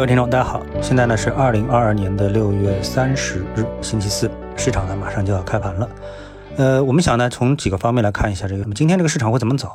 各位听众，大家好，现在呢是二零二二年的六月三十日，星期四，市场呢马上就要开盘了。呃，我们想呢从几个方面来看一下这个，今天这个市场会怎么走？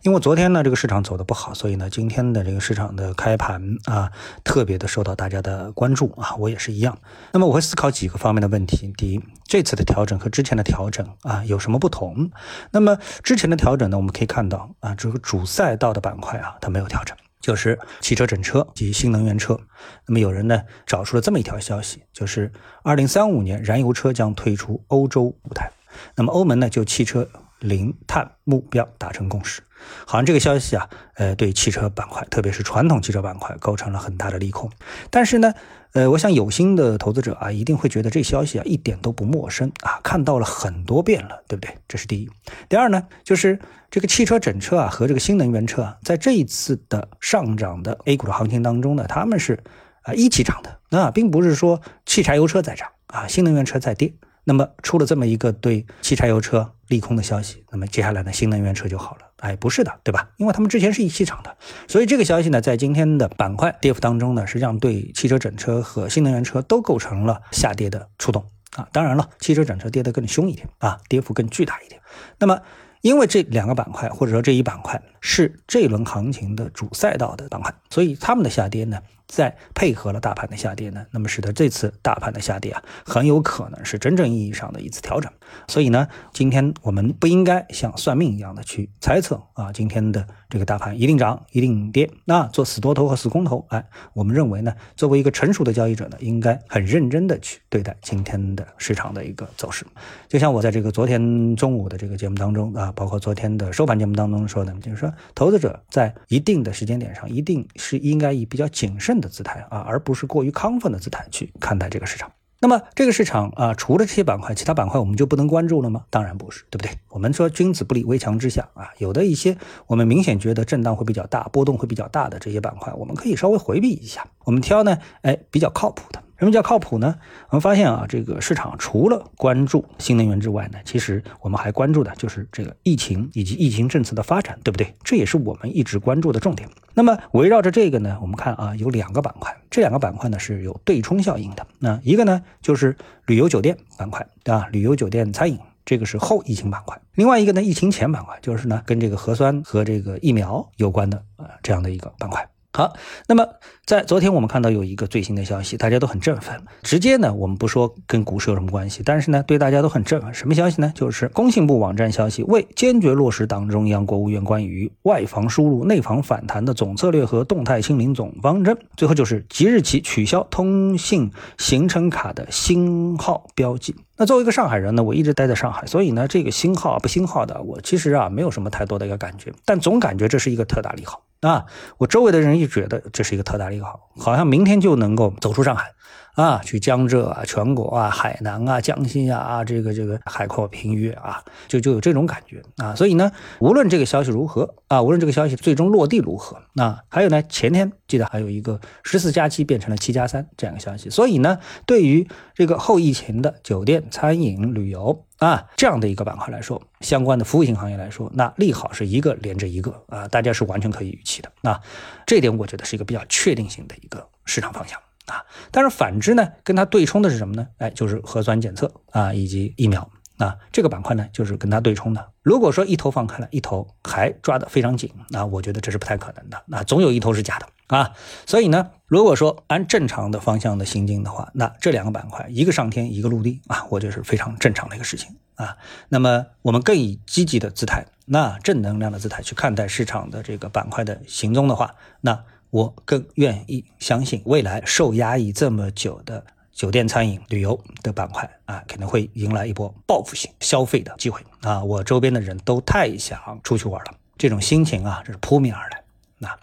因为昨天呢这个市场走的不好，所以呢今天的这个市场的开盘啊特别的受到大家的关注啊，我也是一样。那么我会思考几个方面的问题。第一，这次的调整和之前的调整啊有什么不同？那么之前的调整呢，我们可以看到啊这个主赛道的板块啊它没有调整。就是汽车整车及新能源车。那么有人呢找出了这么一条消息，就是二零三五年燃油车将退出欧洲舞台。那么欧盟呢就汽车零碳目标达成共识。好像这个消息啊，呃，对汽车板块，特别是传统汽车板块构成了很大的利空。但是呢，呃，我想有心的投资者啊，一定会觉得这消息啊一点都不陌生啊，看到了很多遍了，对不对？这是第一。第二呢，就是这个汽车整车啊和这个新能源车啊，在这一次的上涨的 A 股的行情当中呢，他们是啊一起涨的，那并不是说汽柴油车在涨啊，新能源车在跌。那么出了这么一个对汽柴油车利空的消息，那么接下来呢，新能源车就好了？哎，不是的，对吧？因为他们之前是一起涨的，所以这个消息呢，在今天的板块跌幅当中呢，实际上对汽车整车和新能源车都构成了下跌的触动啊。当然了，汽车整车跌得更凶一点啊，跌幅更巨大一点。那么，因为这两个板块或者说这一板块是这轮行情的主赛道的板块，所以他们的下跌呢。再配合了大盘的下跌呢，那么使得这次大盘的下跌啊，很有可能是真正意义上的一次调整。所以呢，今天我们不应该像算命一样的去猜测啊，今天的这个大盘一定涨一定跌。那做死多头和死空头，哎，我们认为呢，作为一个成熟的交易者呢，应该很认真的去对待今天的市场的一个走势。就像我在这个昨天中午的这个节目当中啊，包括昨天的收盘节目当中说的，就是说，投资者在一定的时间点上，一定是应该以比较谨慎。的姿态啊，而不是过于亢奋的姿态去看待这个市场。那么这个市场啊，除了这些板块，其他板块我们就不能关注了吗？当然不是，对不对？我们说君子不立危墙之下啊，有的一些我们明显觉得震荡会比较大、波动会比较大的这些板块，我们可以稍微回避一下。我们挑呢，哎，比较靠谱的。什么叫靠谱呢？我们发现啊，这个市场除了关注新能源之外呢，其实我们还关注的就是这个疫情以及疫情政策的发展，对不对？这也是我们一直关注的重点。那么围绕着这个呢，我们看啊，有两个板块，这两个板块呢是有对冲效应的。那一个呢就是旅游酒店板块，对吧？旅游酒店餐饮这个是后疫情板块。另外一个呢，疫情前板块就是呢跟这个核酸和这个疫苗有关的啊这样的一个板块。好，那么在昨天我们看到有一个最新的消息，大家都很振奋。直接呢，我们不说跟股市有什么关系，但是呢，对大家都很振奋。什么消息呢？就是工信部网站消息，为坚决落实党中央、国务院关于外防输入、内防反弹的总策略和动态清零总方针，最后就是即日起取消通信行程卡的星号标记。那作为一个上海人呢，我一直待在上海，所以呢，这个星号不星号的，我其实啊没有什么太多的一个感觉，但总感觉这是一个特大利好。啊，我周围的人一觉得这是一个特大利好，好像明天就能够走出上海。啊，去江浙啊，全国啊，海南啊，江西啊，啊，这个这个海阔凭鱼啊，就就有这种感觉啊。所以呢，无论这个消息如何啊，无论这个消息最终落地如何，那还有呢，前天记得还有一个十四加七变成了七加三这样一个消息。所以呢，对于这个后疫情的酒店、餐饮、旅游啊这样的一个板块来说，相关的服务型行业来说，那利好是一个连着一个啊，大家是完全可以预期的。那这点我觉得是一个比较确定性的一个市场方向。啊，但是反之呢，跟它对冲的是什么呢？哎，就是核酸检测啊，以及疫苗啊，这个板块呢，就是跟它对冲的。如果说一头放开了，一头还抓得非常紧，那我觉得这是不太可能的。那总有一头是假的啊。所以呢，如果说按正常的方向的行进的话，那这两个板块一个上天，一个落地啊，我觉得是非常正常的一个事情啊。那么我们更以积极的姿态，那正能量的姿态去看待市场的这个板块的行踪的话，那。我更愿意相信，未来受压抑这么久的酒店、餐饮、旅游的板块啊，可能会迎来一波报复性消费的机会啊！我周边的人都太想出去玩了，这种心情啊，这是扑面而来。那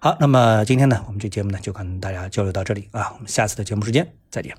好，那么今天呢，我们这节目呢，就跟大家交流到这里啊，我们下次的节目时间再见。